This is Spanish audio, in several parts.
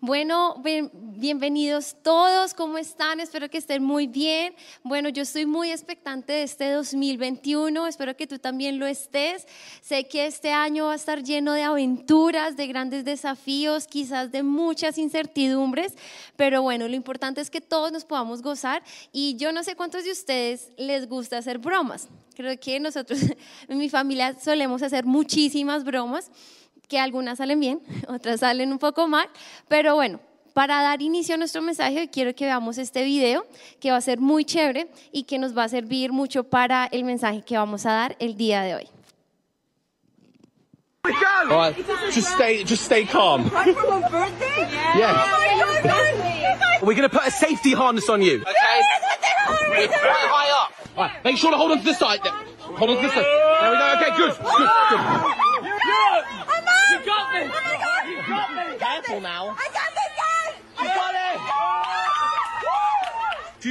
Bueno, bienvenidos todos, ¿cómo están? Espero que estén muy bien. Bueno, yo estoy muy expectante de este 2021, espero que tú también lo estés. Sé que este año va a estar lleno de aventuras, de grandes desafíos, quizás de muchas incertidumbres, pero bueno, lo importante es que todos nos podamos gozar y yo no sé cuántos de ustedes les gusta hacer bromas. Creo que nosotros en mi familia solemos hacer muchísimas bromas que algunas salen bien, otras salen un poco mal, pero bueno, para dar inicio a nuestro mensaje, quiero que veamos este video que va a ser muy chévere y que nos va a servir mucho para el mensaje que vamos a dar el día de hoy. Right, just stay, just stay calm. Yeah. We're gonna put a safety harness on you. Okay. We're high up. Right, make sure to hold on to the side. Hold on to the side. There we go. Okay, good, good, good.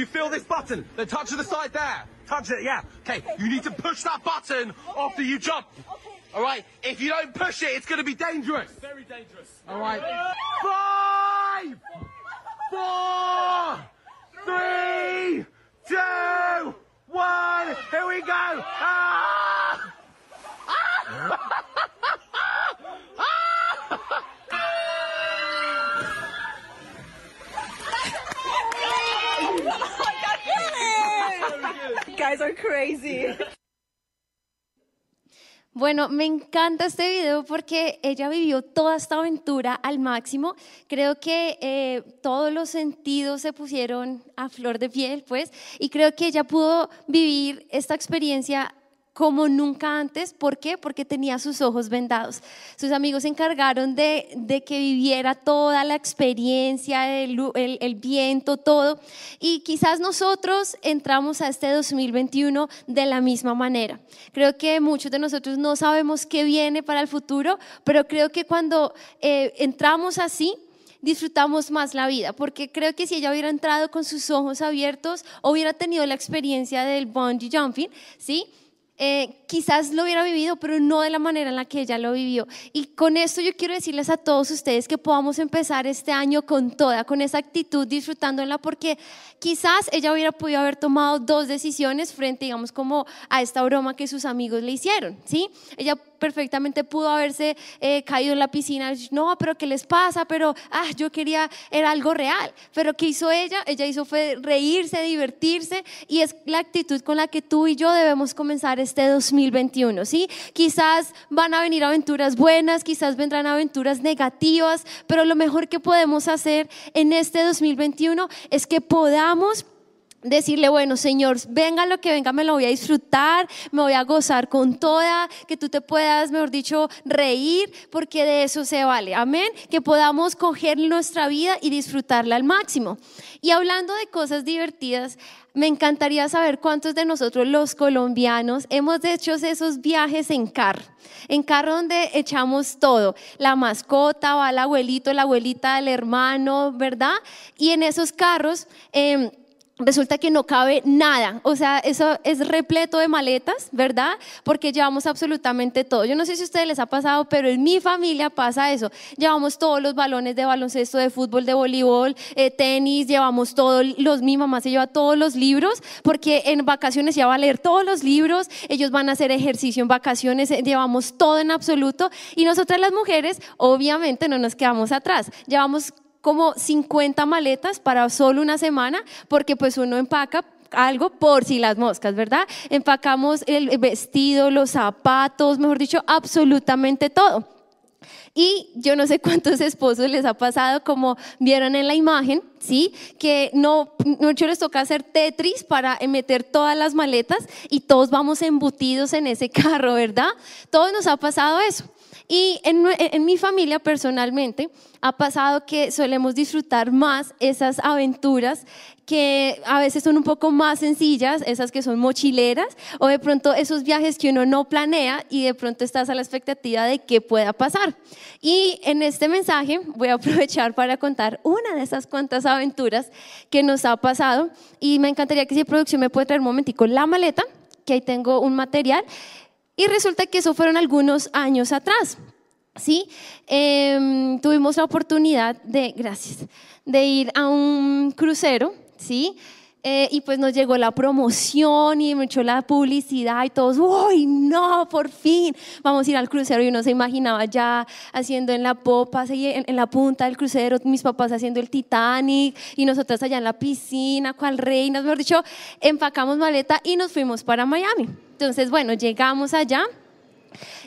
Feel this button? The touch of the side there. Touch it, yeah. Okay, you need to push that button after you jump. All right? If you don't push it, it's going to be dangerous. Very dangerous. All right. Five, four, three, two, one. Here we go. Ah! Ah! are crazy. Bueno, me encanta este video porque ella vivió toda esta aventura al máximo. Creo que eh, todos los sentidos se pusieron a flor de piel, pues, y creo que ella pudo vivir esta experiencia como nunca antes. ¿Por qué? Porque tenía sus ojos vendados. Sus amigos se encargaron de, de que viviera toda la experiencia, el, el, el, viento, todo. Y quizás nosotros entramos a este 2021 de la misma manera. Creo que muchos de nosotros no sabemos qué viene para el futuro, pero creo que cuando eh, entramos así, disfrutamos más la vida, porque creo que si ella hubiera entrado con sus ojos abiertos, hubiera tenido la experiencia del bungee jumping, ¿sí? Eh, quizás lo hubiera vivido, pero no de la manera en la que ella lo vivió. Y con esto yo quiero decirles a todos ustedes que podamos empezar este año con toda, con esa actitud, disfrutándola, porque quizás ella hubiera podido haber tomado dos decisiones frente, digamos, como a esta broma que sus amigos le hicieron, ¿sí? Ella perfectamente pudo haberse eh, caído en la piscina, no, pero ¿qué les pasa? Pero, ah, yo quería, era algo real. Pero ¿qué hizo ella? Ella hizo reírse, divertirse, y es la actitud con la que tú y yo debemos comenzar este 2021, ¿sí? Quizás van a venir aventuras buenas, quizás vendrán aventuras negativas, pero lo mejor que podemos hacer en este 2021 es que podamos decirle, bueno, Señor, venga lo que venga, me lo voy a disfrutar, me voy a gozar con toda, que tú te puedas, mejor dicho, reír, porque de eso se vale. Amén. Que podamos coger nuestra vida y disfrutarla al máximo. Y hablando de cosas divertidas, me encantaría saber cuántos de nosotros los colombianos hemos hecho esos viajes en carro. En carro donde echamos todo, la mascota, va el abuelito, la abuelita, el hermano, ¿verdad? Y en esos carros... Eh, resulta que no cabe nada. O sea, eso es repleto de maletas, ¿verdad? Porque llevamos absolutamente todo. Yo no sé si a ustedes les ha pasado, pero en mi familia pasa eso. Llevamos todos los balones de baloncesto, de fútbol, de voleibol, eh, tenis, llevamos todos los, mi mamá se lleva todos los libros, porque en vacaciones ya va a leer todos los libros, ellos van a hacer ejercicio en vacaciones, eh, llevamos todo en absoluto. Y nosotras las mujeres, obviamente, no nos quedamos atrás. Llevamos como 50 maletas para solo una semana, porque pues uno empaca algo por si las moscas, ¿verdad? Empacamos el vestido, los zapatos, mejor dicho, absolutamente todo. Y yo no sé cuántos esposos les ha pasado, como vieron en la imagen, ¿sí? Que no, mucho les toca hacer Tetris para meter todas las maletas y todos vamos embutidos en ese carro, ¿verdad? Todos nos ha pasado eso. Y en, mi familia personalmente ha pasado que solemos disfrutar más esas aventuras que a veces son un poco más sencillas, esas que son mochileras, o de pronto esos viajes que uno no planea y de pronto estás a la expectativa de qué pueda pasar. Y en este mensaje voy a aprovechar para contar una de esas cuantas aventuras que nos ha pasado y me encantaría que si producción me puede traer un momentico la maleta, que ahí tengo un material y resulta que eso fueron algunos años atrás. ¿sí? Em, tuvimos la oportunidad de, gracias, de ir a un crucero, ¿sí? Eh, y pues nos llegó la promoción y me echó la publicidad y todos, ¡uy, no, por fin! Vamos a ir al crucero y uno se imaginaba ya haciendo en la popa, en, en la punta del crucero, mis papás haciendo el Titanic y nosotras allá en la piscina, cual reinas, mejor dicho, empacamos maleta y nos fuimos para Miami. Entonces, bueno, llegamos allá.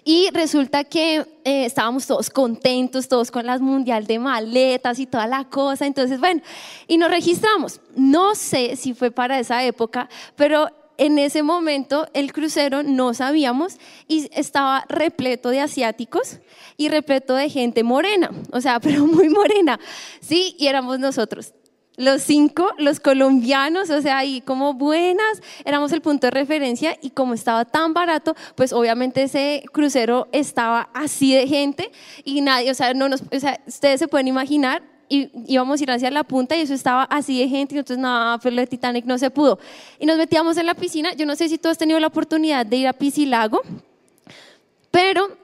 Y resulta que eh, estábamos todos contentos, todos con las mundial de maletas y toda la cosa. Entonces, bueno, y nos registramos. No sé si fue para esa época, pero en ese momento el crucero no sabíamos y estaba repleto de asiáticos y repleto de gente morena, o sea, pero muy morena, sí, y éramos nosotros los cinco, los colombianos, o sea, y como buenas, éramos el punto de referencia y como estaba tan barato, pues obviamente ese crucero estaba así de gente y nadie, o sea, no nos, o sea, ustedes se pueden imaginar, y íbamos a ir hacia la punta y eso estaba así de gente y entonces nada, pero el Titanic no se pudo. Y nos metíamos en la piscina, yo no sé si tú has tenido la oportunidad de ir a Piscilago, pero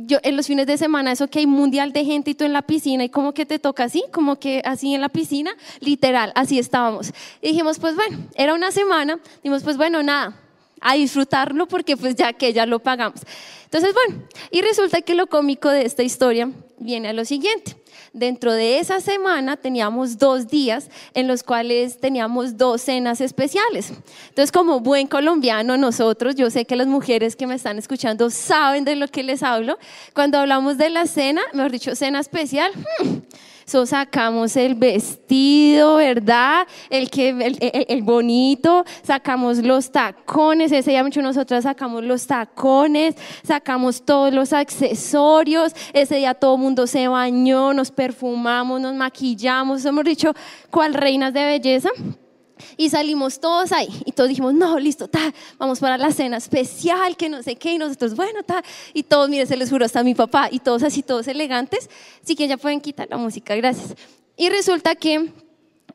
yo en los fines de semana, eso que hay mundial de gente y tú en la piscina y como que te toca así, como que así en la piscina, literal, así estábamos. Y dijimos, pues bueno, era una semana, dijimos, pues bueno, nada, a disfrutarlo porque pues ya que ya lo pagamos. Entonces, bueno, y resulta que lo cómico de esta historia viene a lo siguiente. Dentro de esa semana teníamos dos días en los cuales teníamos dos cenas especiales. Entonces, como buen colombiano, nosotros, yo sé que las mujeres que me están escuchando saben de lo que les hablo. Cuando hablamos de la cena, mejor dicho, cena especial, hmm, So sacamos el vestido, ¿verdad? El, que, el, bonito, sacamos los tacones, ese día mucho nosotras sacamos los tacones, sacamos todos los accesorios, ese día todo el mundo se bañó, nos perfumamos, nos maquillamos, hemos dicho, ¿cuál reinas de belleza? Y salimos todos ahí y todos dijimos, no, listo, ta, vamos para la cena especial, que no sé qué, y nosotros, bueno, ta, y todos, mire, se les juro, hasta mi papá, y todos así, todos elegantes, así que ya pueden quitar la música, gracias. Y resulta que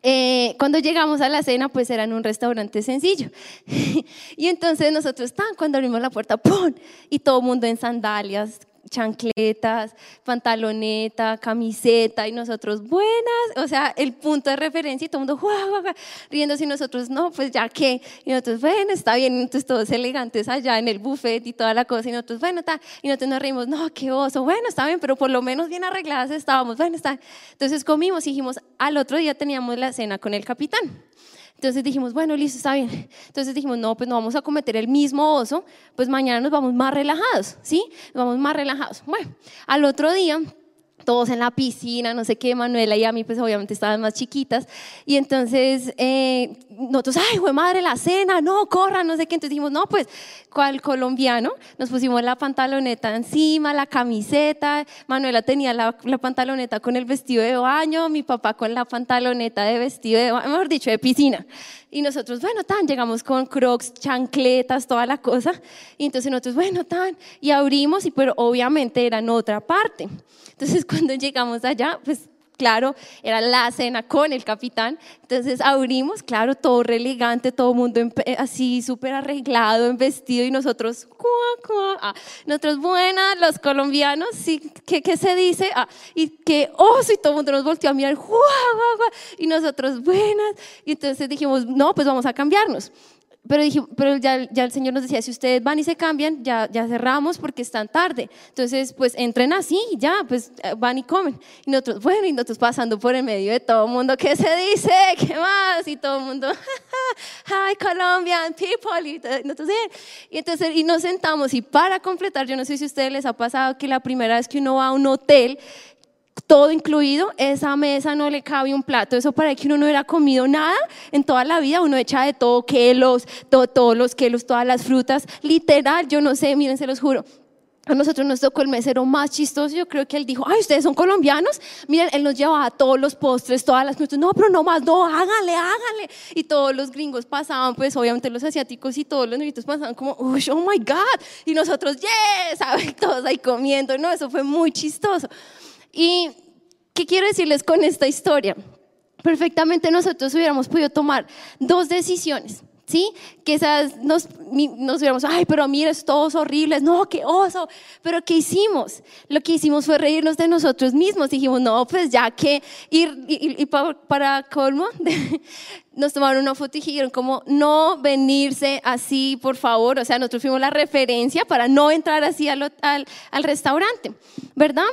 eh, cuando llegamos a la cena, pues era en un restaurante sencillo. y entonces nosotros, tan, cuando abrimos la puerta, ¡pum! Y todo el mundo en sandalias, chancletas, pantaloneta, camiseta y nosotros buenas, o sea, el punto de referencia y todo el mundo riendo y nosotros no, pues ya que, y nosotros bueno, está bien, entonces todos elegantes allá en el buffet y toda la cosa y nosotros bueno, está, y nosotros nos reímos, no, qué oso, bueno, está bien, pero por lo menos bien arregladas estábamos, bueno, está. Entonces comimos y dijimos, al otro día teníamos la cena con el capitán. Entonces dijimos, bueno, listo, está bien. Entonces dijimos, no, pues no vamos a cometer el mismo oso, pues mañana nos vamos más relajados, ¿sí? Nos vamos más relajados. Bueno, al otro día todos en la piscina, no sé qué, Manuela y a mí pues obviamente estaban más chiquitas y entonces eh, nosotros, ay, güey madre, la cena, no, corran, no sé qué, entonces dijimos, no, pues, ¿cuál colombiano? Nos pusimos la pantaloneta encima, la camiseta, Manuela tenía la, la, pantaloneta con el vestido de baño, mi papá con la pantaloneta de vestido de baño, mejor dicho, de piscina. Y nosotros, bueno, tan, llegamos con crocs, chancletas, toda la cosa. Y entonces nosotros, bueno, tan, y abrimos, y pero obviamente era en otra parte. Entonces cuando llegamos allá, pues claro, era la cena con el capitán. Entonces abrimos, claro, todo re elegante, todo mundo así súper arreglado, en vestido y nosotros, cuá, cuá. Ah, nosotros buenas, los colombianos, sí, ¿qué, qué se dice? Ah, y que oso, y todo el mundo nos volteó a mirar, y nosotros buenas. Y entonces dijimos, no, pues vamos a cambiarnos pero, dije, pero ya, ya, el Señor nos decía, si ustedes van y se cambian, ya, ya cerramos porque están tarde. Entonces, pues entren así, ya, pues eh, van y comen. Y nosotros, bueno, y nosotros pasando por el medio de todo el mundo, ¿qué se dice? ¿Qué más? Y todo el mundo, hi Colombian people. Y, entonces, y, entonces, y nos sentamos y para completar, yo no sé si a ustedes les ha pasado que la primera vez que uno va a un hotel, todo incluido, esa mesa no le cabe un plato. Eso para que uno no hubiera comido nada en toda la vida, uno echa de todo, quelos, todo, todos los quelos, todas las frutas, literal, yo no sé, miren, se los juro. A nosotros nos tocó el mesero más chistoso, yo creo que él dijo, ay, ustedes son colombianos, miren, él nos llevaba todos los postres, todas las cosas, no, pero no más, no, háganle, háganle. Y todos los gringos pasaban, pues obviamente los asiáticos y todos los negritos pasaban como, oh my God, y nosotros, yes, ¿saben? Todos ahí comiendo, no, eso fue muy chistoso. ¿Y qué quiero decirles con esta historia? Perfectamente nosotros hubiéramos podido tomar dos decisiones. ¿sí? Quizás nos, nos hubiéramos, ay, pero mira, es todos horribles, no, qué oso. Pero ¿qué hicimos? Lo que hicimos fue reírnos de nosotros mismos. Dijimos, no, pues ya que ir, y, para, colmo, nos tomaron una foto y dijeron como, no venirse así, por favor. O sea, nosotros fuimos la referencia para no entrar así al, al, al restaurante, ¿verdad?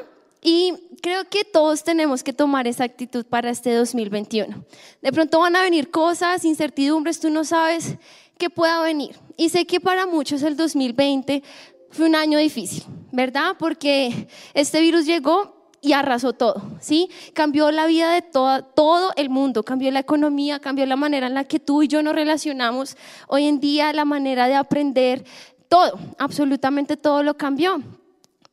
Y creo que todos tenemos que tomar esa actitud para este 2021. De pronto van a venir cosas, incertidumbres, tú no sabes qué pueda venir. Y sé que para muchos el 2020 fue un año difícil, ¿verdad? Porque este virus llegó y arrasó todo, ¿sí? Cambió la vida de todo, todo el mundo, cambió la economía, cambió la manera en la que tú y yo nos relacionamos. Hoy en día la manera de aprender, todo, absolutamente todo lo cambió.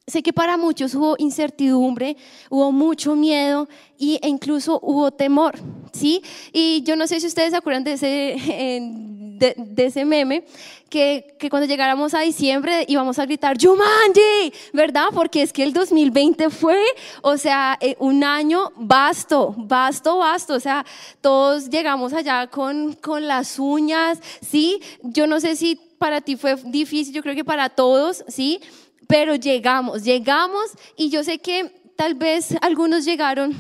Sé que para muchos hubo incertidumbre, hubo mucho miedo e incluso hubo temor, ¿sí? Y yo no sé si ustedes se acuerdan de ese, de, ese meme, que, que, cuando llegáramos a diciembre íbamos a gritar, Jumanji, ¿verdad? Porque es que el 2020 fue, o sea, eh, un año vasto, vasto, vasto, o sea, todos llegamos allá con, con las uñas, ¿sí? Yo no sé si para ti fue difícil, yo creo que para todos, ¿sí? Pero llegamos, llegamos y yo sé que tal vez algunos llegaron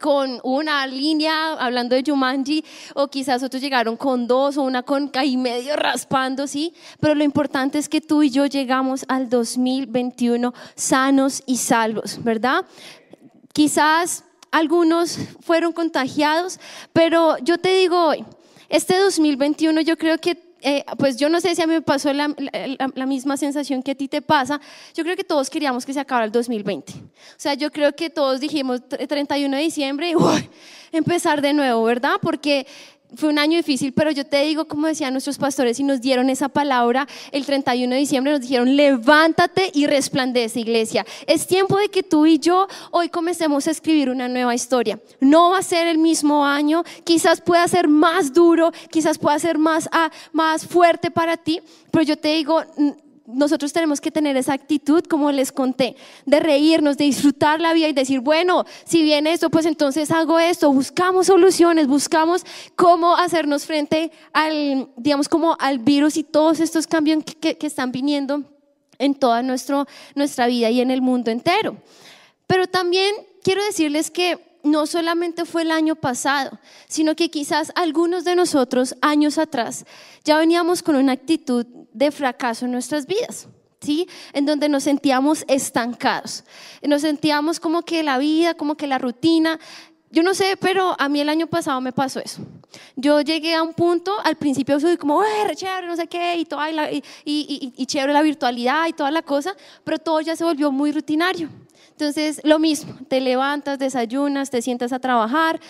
con una línea hablando de Jumanji o quizás otros llegaron con dos o una con y medio raspando, ¿sí? Pero lo importante es que tú y yo llegamos al 2021 sanos y salvos, ¿verdad? Quizás algunos fueron contagiados, pero yo te digo hoy, este 2021 yo creo que eh, pues yo no sé si a mí me pasó la, misma sensación que a ti te pasa. Yo creo que todos queríamos que se acabara el 2020. O sea, yo creo que todos dijimos 31 de diciembre y empezar de nuevo, ¿verdad? Porque fue un año difícil, pero yo te digo, como decían nuestros pastores, y nos dieron esa palabra el 31 de diciembre, nos dijeron, levántate y resplandece, iglesia. Es tiempo de que tú y yo hoy comencemos a escribir una nueva historia. No va a ser el mismo año, quizás pueda ser más duro, quizás pueda ser más, ah, más fuerte para ti, pero yo te digo, nosotros tenemos que tener esa actitud, como les conté, de reírnos, de disfrutar la vida y decir, bueno, si viene esto, pues entonces hago esto, buscamos soluciones, buscamos cómo hacernos frente al, digamos, como al virus y todos estos cambios que, que están viniendo en toda nuestro, nuestra vida y en el mundo entero. Pero también quiero decirles que no solamente fue el año pasado, sino que quizás algunos de nosotros años atrás ya veníamos con una actitud de fracaso en nuestras vidas. ¿Sí? En donde nos sentíamos estancados, nos sentíamos como que la vida, como que la rutina, yo no sé, pero a mí el año pasado me pasó eso. Yo llegué a un punto, al principio soy como, eh, chévere, no sé qué, y, toda, y, y, y, chévere la virtualidad y toda la cosa, pero todo ya se volvió muy rutinario. Entonces, lo mismo, te levantas, desayunas, te sientas a trabajar,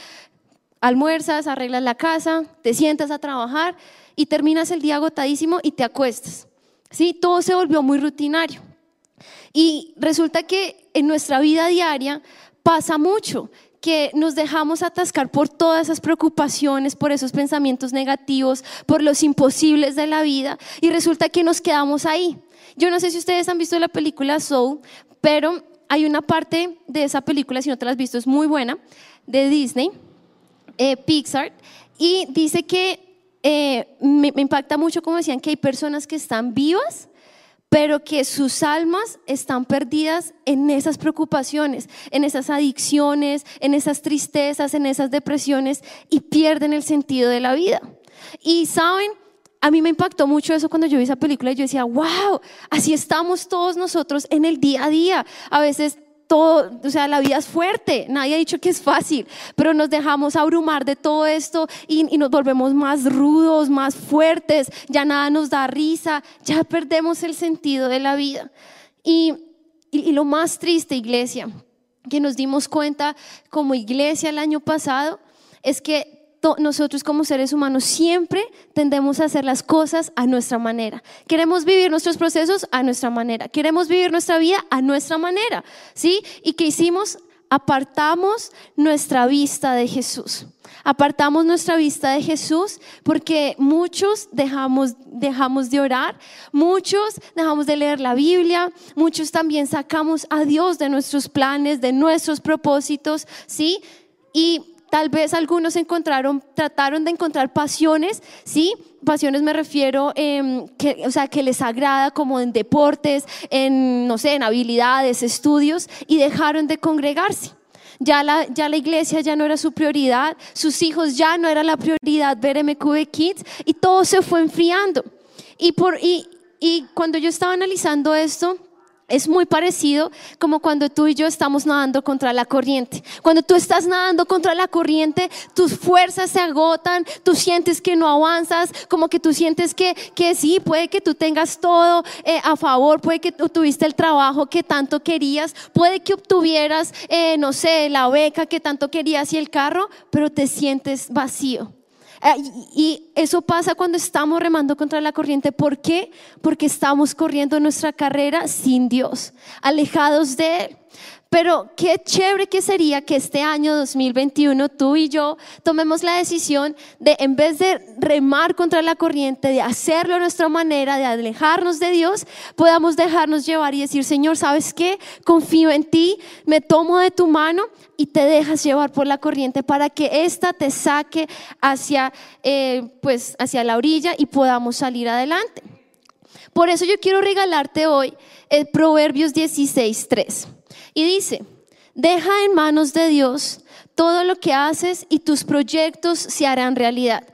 almuerzas, arreglas la casa, te sientas a trabajar y terminas el día agotadísimo y te acuestas. ¿Sí? Todo se volvió muy rutinario. Y resulta que en nuestra vida diaria pasa mucho que nos dejamos atascar por todas esas preocupaciones, por esos pensamientos negativos, por los imposibles de la vida y resulta que nos quedamos ahí. Yo no sé si ustedes han visto la película Soul, pero hay una parte de esa película, si no te la has visto, es muy buena, de Disney, eh, Pixar, y dice que eh, me, me impacta mucho como decían que hay personas que están vivas, pero que sus almas están perdidas en esas preocupaciones, en esas adicciones, en esas tristezas, en esas depresiones y pierden el sentido de la vida. Y saben, a mí me impactó mucho eso cuando yo vi esa película y yo decía, wow, así estamos todos nosotros en el día a día. A veces todo, o sea, la vida es fuerte, nadie ha dicho que es fácil, pero nos dejamos abrumar de todo esto y, nos volvemos más rudos, más fuertes, ya nada nos da risa, ya perdemos el sentido de la vida. y, y lo más triste, iglesia, que nos dimos cuenta como iglesia el año pasado, es que nosotros como seres humanos siempre tendemos a hacer las cosas a nuestra manera. Queremos vivir nuestros procesos a nuestra manera. Queremos vivir nuestra vida a nuestra manera. ¿Sí? ¿Y qué hicimos? Apartamos nuestra vista de Jesús. Apartamos nuestra vista de Jesús porque muchos dejamos, dejamos de orar, muchos dejamos de leer la Biblia, muchos también sacamos a Dios de nuestros planes, de nuestros propósitos, ¿sí? Y tal vez algunos encontraron, trataron de encontrar pasiones, ¿sí? Pasiones me refiero, em, que, o sea, que les agrada como en deportes, en, no sé, en habilidades, estudios, y dejaron de congregarse. Ya la, ya la iglesia ya no era su prioridad, sus hijos ya no era la prioridad ver MQB Kids y todo se fue enfriando. Y, por, y, y cuando yo estaba analizando esto, es muy parecido como cuando tú y yo estamos nadando contra la corriente. Cuando tú estás nadando contra la corriente, tus fuerzas se agotan, tú sientes que no avanzas, como que tú sientes que, que sí, puede que tú tengas todo eh, a favor, puede que tuviste el trabajo que tanto querías, puede que obtuvieras, eh, no sé, la beca que tanto querías y el carro, pero te sientes vacío. Eh, y eso pasa cuando estamos remando contra la corriente. ¿Por qué? Porque estamos corriendo nuestra carrera sin Dios, alejados de Él. Pero qué chévere que sería que este año 2021 tú y yo tomemos la decisión de, en vez de remar contra la corriente, de hacerlo a nuestra manera, de alejarnos de Dios, podamos dejarnos llevar y decir, Señor, ¿sabes qué? Confío en ti, me tomo de tu mano y te dejas llevar por la corriente para que ésta te saque hacia, eh, pues, hacia la orilla y podamos salir adelante. Por eso yo quiero regalarte hoy el Proverbios 16.3. Y dice, deja en manos de Dios todo lo que haces y tus proyectos se harán realidad.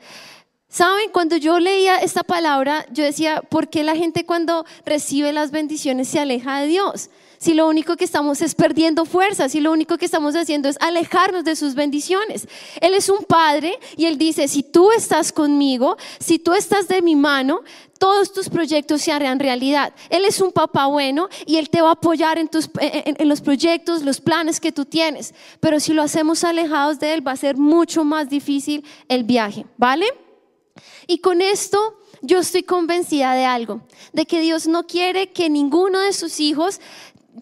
Saben, cuando yo leía esta palabra, yo decía, ¿por qué la gente cuando recibe las bendiciones se aleja de Dios? Si lo único que estamos es perdiendo fuerza, si lo único que estamos haciendo es alejarnos de sus bendiciones. Él es un padre y él dice, si tú estás conmigo, si tú estás de mi mano, todos tus proyectos se harán realidad. Él es un papá bueno y Él te va a apoyar en, tus, en, los proyectos, los planes que tú tienes. Pero si lo hacemos alejados de Él, va a ser mucho más difícil el viaje, ¿vale? Y con esto yo estoy convencida de algo, de que Dios no quiere que ninguno de sus hijos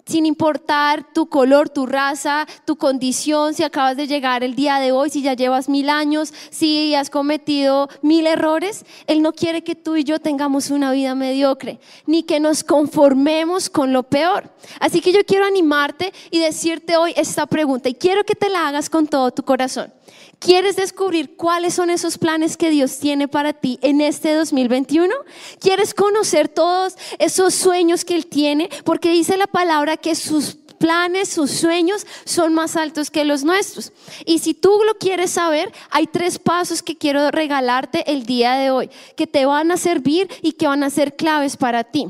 sin importar tu color, tu raza, tu condición, si acabas de llegar el día de hoy, si ya llevas mil años, si has cometido mil errores, Él no quiere que tú y yo tengamos una vida mediocre, ni que nos conformemos con lo peor. Así que yo quiero animarte y decirte hoy esta pregunta y quiero que te la hagas con todo tu corazón. ¿Quieres descubrir cuáles son esos planes que Dios tiene para ti en este 2021? ¿Quieres conocer todos esos sueños que Él tiene? Porque dice la palabra que sus planes, sus sueños son más altos que los nuestros. Y si tú lo quieres saber, hay tres pasos que quiero regalarte el día de hoy, que te van a servir y que van a ser claves para ti.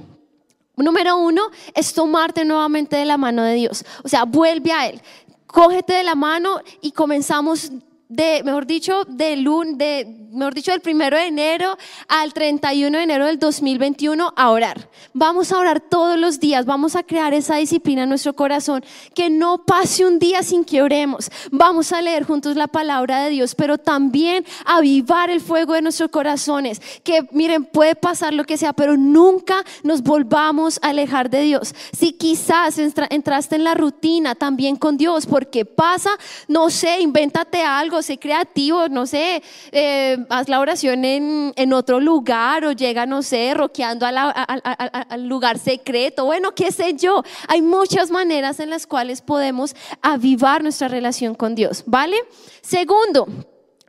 Número uno es tomarte nuevamente de la mano de Dios. O sea, vuelve a Él. Cógete de la mano y comenzamos de, mejor dicho, de, de, mejor dicho, del primero de enero al 31 de enero del 2021 a orar. Vamos a orar todos los días, vamos a crear esa disciplina en nuestro corazón, que no pase un día sin que oremos. Vamos a leer juntos la palabra de Dios, pero también avivar el fuego de nuestros corazones, que miren, puede pasar lo que sea, pero nunca nos volvamos a alejar de Dios. Si quizás entraste en la rutina también con Dios, porque pasa, no sé, invéntate algo sé creativo, no sé, eh, haz la oración en, en, otro lugar o llega, no sé, roqueando al lugar secreto, bueno, qué sé yo. Hay muchas maneras en las cuales podemos avivar nuestra relación con Dios, ¿vale? Segundo,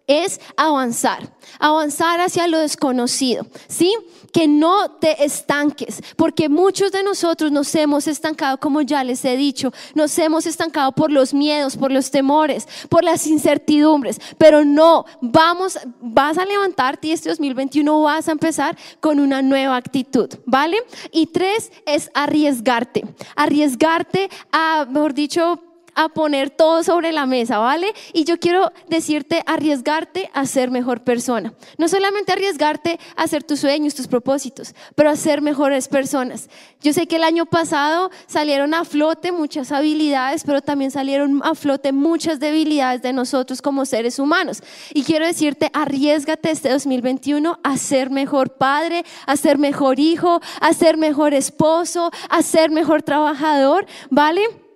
es avanzar, avanzar hacia lo desconocido, ¿sí? Que no te estanques, porque muchos de nosotros nos hemos estancado, como ya les he dicho, nos hemos estancado por los miedos, por los temores, por las incertidumbres, pero no, vamos, vas a levantarte y este 2021 vas a empezar con una nueva actitud, ¿vale? Y tres es arriesgarte, arriesgarte a, mejor dicho, a poner todo sobre la mesa, ¿vale? Y yo quiero decirte, arriesgarte a ser mejor persona. No solamente arriesgarte a hacer tus sueños, tus propósitos, pero a ser mejores personas. Yo sé que el año pasado salieron a flote muchas habilidades, pero también salieron a flote muchas debilidades de nosotros como seres humanos. Y quiero decirte, arriesgate este 2021 a ser mejor padre, a ser mejor hijo, a ser mejor esposo, a ser mejor trabajador, ¿vale?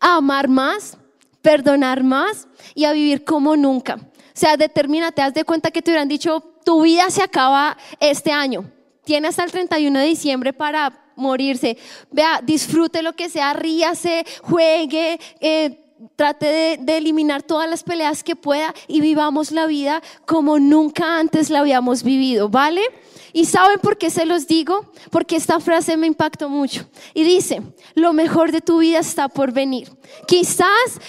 A amar más, perdonar más y a vivir como nunca. O sea, determínate, haz de cuenta que te hubieran dicho, tu vida se acaba este año. Tiene hasta el 31 de diciembre para morirse. Vea, disfrute lo que sea, ríase, juegue, eh, trate de, de eliminar todas las peleas que pueda y vivamos la vida como nunca antes la habíamos vivido, ¿vale? ¿Y saben por qué se los digo? Porque esta frase me impactó mucho. Y dice, lo mejor de tu vida está por venir. Quizás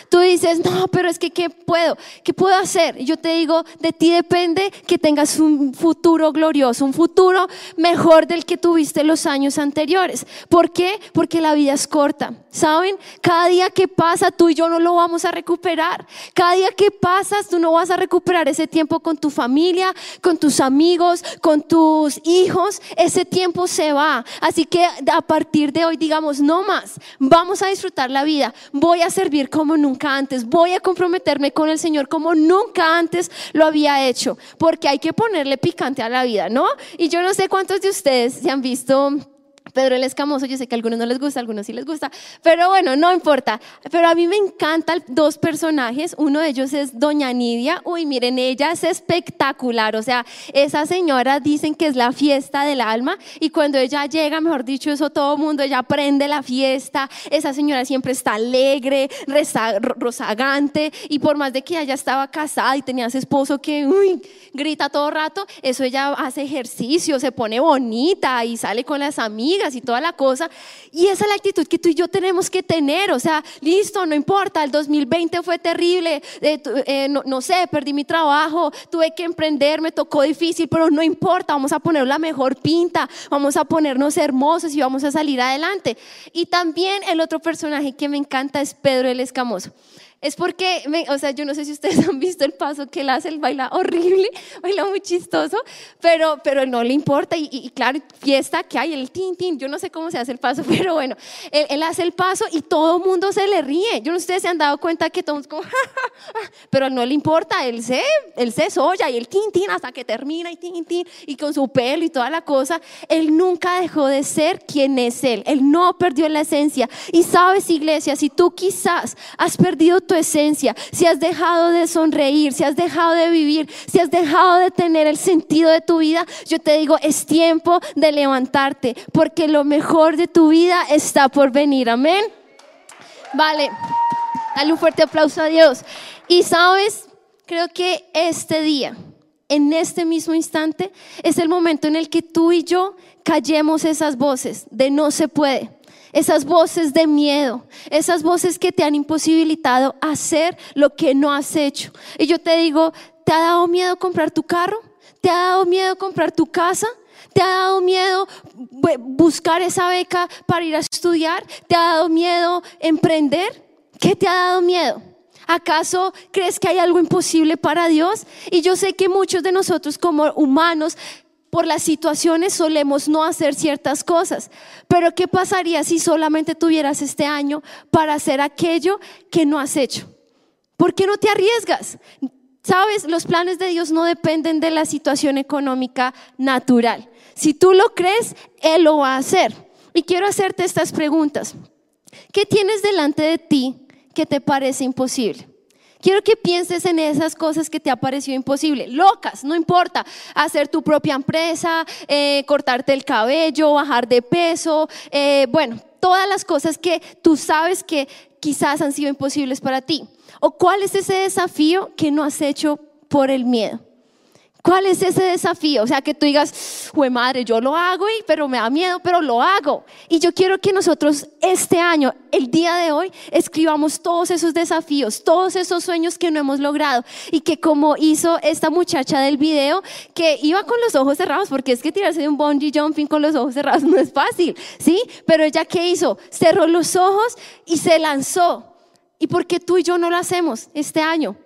tú dices, no, pero es que ¿qué puedo? ¿Qué puedo hacer? Yo te digo, de ti depende que tengas un futuro glorioso, un futuro mejor del que tuviste los años anteriores. ¿Por qué? Porque la vida es corta. ¿Saben? Cada día que pasa, tú y yo no lo vamos a recuperar. Cada día que pasas, tú no vas a recuperar ese tiempo con tu familia, con tus amigos, con tus hijos. Ese tiempo se va. Así que a partir de hoy digamos, no más. Vamos a disfrutar la vida. Voy a servir como nunca antes. Voy a comprometerme con el Señor como nunca antes lo había hecho. Porque hay que ponerle picante a la vida, ¿no? Y yo no sé cuántos de ustedes se han visto Pedro el Escamoso, yo sé que a algunos no les gusta, a algunos sí les gusta, pero bueno, no importa. Pero a mí me encantan dos personajes, uno de ellos es Doña Nidia, uy, miren, ella es espectacular, o sea, esa señora dicen que es la fiesta del alma y cuando ella llega, mejor dicho, eso todo el mundo, ella prende la fiesta, esa señora siempre está alegre, rozagante y por más de que ella estaba casada y tenía ese esposo que, grita todo rato, eso ella hace ejercicio, se pone bonita y sale con las amigas y toda la cosa. Y esa es la actitud que tú y yo tenemos que tener. O sea, listo, no importa, el 2020 fue terrible, eh, eh, no, no, sé, perdí mi trabajo, tuve que emprender, me tocó difícil, pero no importa, vamos a poner la mejor pinta, vamos a ponernos hermosos y vamos a salir adelante. Y también el otro personaje que me encanta es Pedro el Escamoso es porque, o sea, yo no sé si ustedes han visto el paso que él hace, él baila horrible, baila muy chistoso, pero, pero no le importa. Y, claro, fiesta que hay, el tin, tin, yo no sé cómo se hace el paso, pero bueno, él, hace el paso y todo el mundo se le ríe. Yo no sé si ustedes se han dado cuenta que todos como, pero no le importa, él se, él se soya y el tin, tin hasta que termina y tin, y con su pelo y toda la cosa. Él nunca dejó de ser quien es él, él no perdió la esencia. Y sabes, iglesia, si tú quizás has perdido tu esencia, si has dejado de sonreír, si has dejado de vivir, si has dejado de tener el sentido de tu vida, yo te digo, es tiempo de levantarte, porque lo mejor de tu vida está por venir. Amén. Vale, dale un fuerte aplauso a Dios. Y sabes, creo que este día, en este mismo instante, es el momento en el que tú y yo callemos esas voces de no se puede esas voces de miedo, esas voces que te han imposibilitado hacer lo que no has hecho. Y yo te digo, ¿te ha dado miedo comprar tu carro? ¿Te ha dado miedo comprar tu casa? ¿Te ha dado miedo buscar esa beca para ir a estudiar? ¿Te ha dado miedo emprender? ¿Qué te ha dado miedo? ¿Acaso crees que hay algo imposible para Dios? Y yo sé que muchos de nosotros como humanos por las situaciones solemos no hacer ciertas cosas. Pero ¿qué pasaría si solamente tuvieras este año para hacer aquello que no has hecho? ¿Por qué no te arriesgas? Sabes, los planes de Dios no dependen de la situación económica natural. Si tú lo crees, Él lo va a hacer. Y quiero hacerte estas preguntas. ¿Qué tienes delante de ti que te parece imposible? Quiero que pienses en esas cosas que te ha parecido imposible, locas, no importa, hacer tu propia empresa, eh, cortarte el cabello, bajar de peso, eh, bueno, todas las cosas que tú sabes que quizás han sido imposibles para ti. ¿O cuál es ese desafío que no has hecho por el miedo? ¿Cuál es ese desafío? O sea, que tú digas, fue madre, yo lo hago, y, pero me da miedo, pero lo hago. Y yo quiero que nosotros este año, el día de hoy, escribamos todos esos desafíos, todos esos sueños que no hemos logrado. Y que como hizo esta muchacha del video, que iba con los ojos cerrados, porque es que tirarse de un bungee jumping con los ojos cerrados no es fácil, ¿sí? Pero ella qué hizo? Cerró los ojos y se lanzó. ¿Y por qué tú y yo no lo hacemos este año?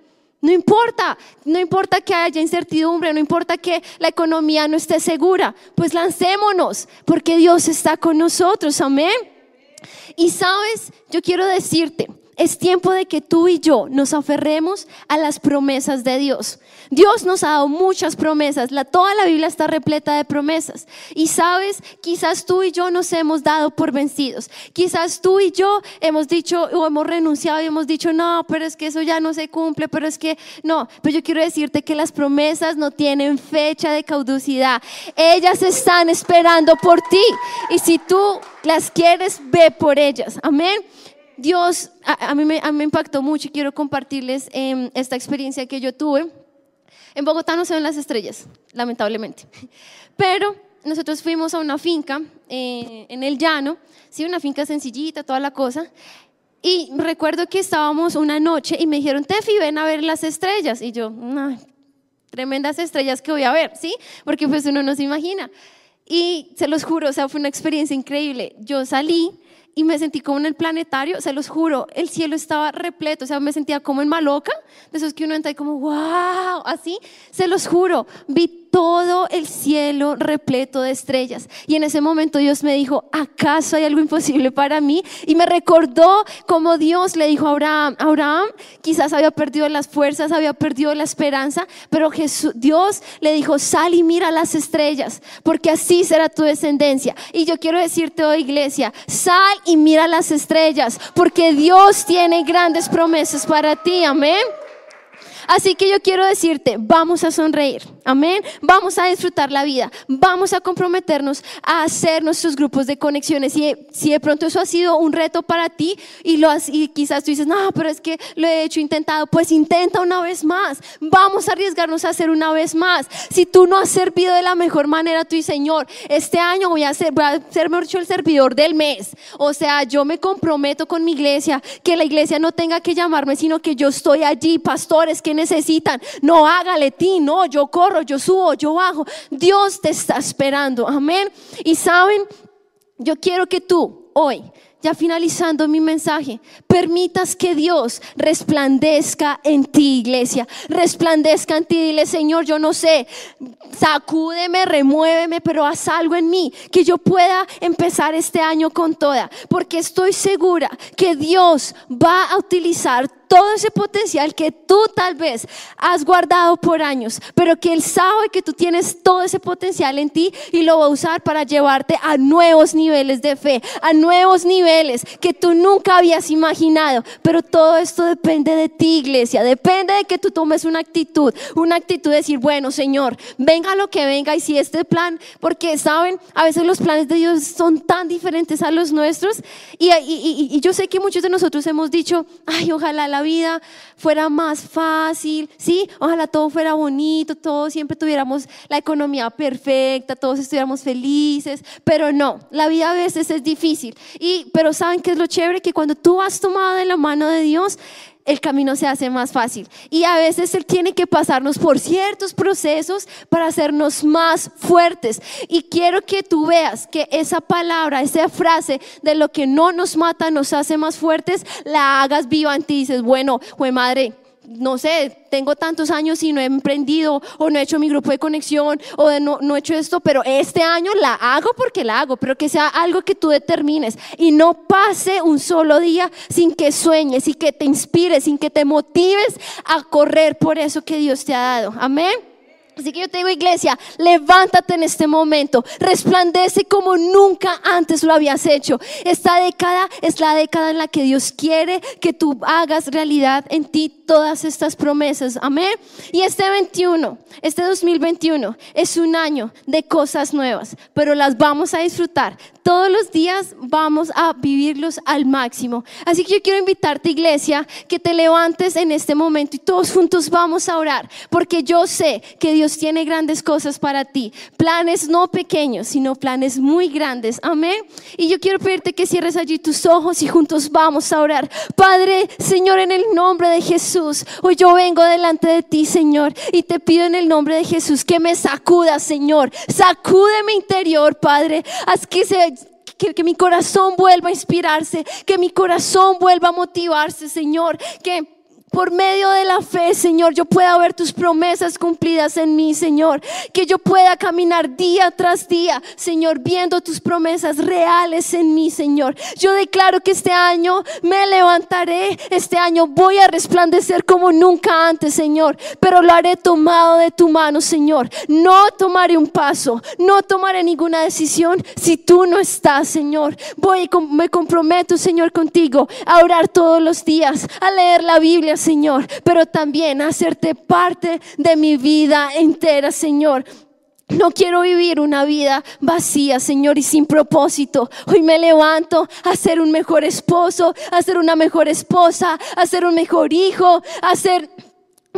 No importa, no importa que haya incertidumbre, no importa que la economía no esté segura, pues lancémonos, porque Dios está con nosotros, amén. Y sabes, yo quiero decirte, es tiempo de que tú y yo nos aferremos a las promesas de Dios. Dios nos ha dado muchas promesas, la, toda la Biblia está repleta de promesas. Y sabes, quizás tú y yo nos hemos dado por vencidos. Quizás tú y yo hemos dicho o hemos renunciado y hemos dicho, no, pero es que eso ya no se cumple, pero es que no. Pero yo quiero decirte que las promesas no tienen fecha de caducidad. Ellas están esperando por ti. Y si tú las quieres, ve por ellas. Amén. Dios a, mí me, impactó mucho y quiero compartirles em, esta experiencia que yo tuve. En Bogotá no se ven las estrellas, lamentablemente. Pero nosotros fuimos a una finca eh, en el llano, sí, una finca sencillita, toda la cosa. Y recuerdo que estábamos una noche y me dijeron, Tefi, ven a ver las estrellas. Y yo, tremendas estrellas que voy a ver, ¿sí? Porque pues uno no se imagina. Y se los juro, o sea, fue una experiencia increíble. Yo salí y me sentí como en el planetario, se los juro, el cielo estaba repleto, o sea, me sentía como en Maloca, de esos que uno entra y como, wow, así, se los juro, vi todo el cielo repleto de estrellas. Y en ese momento Dios me dijo, ¿acaso hay algo imposible para mí? Y me recordó como Dios le dijo a Abraham, Abraham quizás había perdido las fuerzas, había perdido la esperanza, pero Jesús, Dios le dijo, sal y mira las estrellas, porque así será tu descendencia. Y yo quiero decirte hoy, iglesia, sal y mira las estrellas, porque Dios tiene grandes promesas para ti, amén. Así que yo quiero decirte, vamos a sonreír. Amén. Vamos a disfrutar la vida. Vamos a comprometernos a hacer nuestros grupos de conexiones. Y si de pronto eso ha sido un reto para ti y, lo has, y quizás tú dices, no, pero es que lo he hecho, intentado, pues intenta una vez más. Vamos a arriesgarnos a hacer una vez más. Si tú no has servido de la mejor manera, tú dices, Señor, este año voy a ser, voy a ser mejor el servidor del mes. O sea, yo me comprometo con mi iglesia, que la iglesia no tenga que llamarme, sino que yo estoy allí, pastores que necesitan. No hágale ti, no, yo corro yo subo, yo bajo. Dios te está esperando. Amén. Y saben, yo quiero que tú hoy ya finalizando mi mensaje, permitas que Dios resplandezca en ti, iglesia. Resplandezca en ti. Dile, Señor, yo no sé, sacúdeme, remuéveme, pero haz algo en mí, que yo pueda empezar este año con toda. Porque estoy segura que Dios va a utilizar todo ese potencial que tú tal vez has guardado por años, pero que Él sabe que tú tienes todo ese potencial en ti y lo va a usar para llevarte a nuevos niveles de fe, a nuevos niveles que tú nunca habías imaginado. Pero todo esto depende de ti, iglesia, depende de que tú tomes una actitud, una actitud de decir, bueno, Señor, venga lo que venga y si este plan, porque saben, a veces los planes de Dios son tan diferentes a los nuestros y, y, y yo sé que muchos de nosotros hemos dicho, ay, ojalá la vida fuera más fácil, ¿sí? Ojalá todo fuera bonito, todos siempre tuviéramos la economía perfecta, todos estuviéramos felices, pero no, la vida a veces es difícil. Y, pero ¿saben qué es lo chévere? Que cuando tú has tomado de la mano de Dios, el camino se hace más fácil. Y a veces Él tiene que pasarnos por ciertos procesos para hacernos más fuertes. Y quiero que tú veas que esa palabra, esa frase de lo que no nos mata nos hace más fuertes, la hagas viva en ti. Y dices, bueno, fue madre, no sé, tengo tantos años y no he emprendido o no he hecho mi grupo de conexión o no, he hecho esto, pero este año la hago porque la hago, pero que sea algo que tú determines y no pase un solo día sin que sueñes y que te inspires, sin que te motives a correr por eso que Dios te ha dado. Amén. Así que yo te digo, iglesia, levántate en este momento, resplandece como nunca antes lo habías hecho. Esta década es la década en la que Dios quiere que tú hagas realidad en ti todas estas promesas. Amén. Y este 21, este 2021 es un año de cosas nuevas, pero las vamos a disfrutar. Todos los días vamos a vivirlos al máximo. Así que yo quiero invitarte, iglesia, que te levantes en este momento y todos juntos vamos a orar, porque yo sé que Dios tiene grandes cosas para ti. Planes no pequeños, sino planes muy grandes. Amén. Y yo quiero pedirte que cierres allí tus ojos y juntos vamos a orar. Padre, Señor, en el nombre de Jesús. Hoy yo vengo delante de ti, Señor, y te pido en el nombre de Jesús que me sacudas, Señor. Sacude mi interior, Padre. Haz que, que, mi corazón vuelva a inspirarse, que mi corazón vuelva a motivarse, Señor, que por medio de la fe, Señor, yo pueda ver tus promesas cumplidas en mí, Señor. Que yo pueda caminar día tras día, Señor, viendo tus promesas reales en mí, Señor. Yo declaro que este año me levantaré, este año voy a resplandecer como nunca antes, Señor. Pero lo haré tomado de tu mano, Señor. No tomaré un paso, no tomaré ninguna decisión si tú no estás, Señor. Voy, me comprometo, Señor, contigo a orar todos los días, a leer la Biblia, Señor, pero también hacerte parte de mi vida entera, Señor. No quiero vivir una vida vacía, Señor, y sin propósito. Hoy me levanto a ser un mejor esposo, a ser una mejor esposa, a ser un mejor hijo, a ser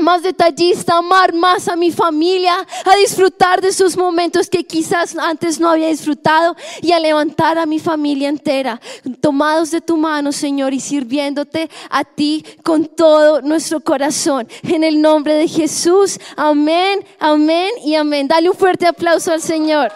más detallista, amar más a mi familia, a disfrutar de sus momentos que quizás antes no había disfrutado y a levantar a mi familia entera, tomados de tu mano, Señor, y sirviéndote a ti con todo nuestro corazón. En el nombre de Jesús, amén, amén y amén. Dale un fuerte aplauso al Señor.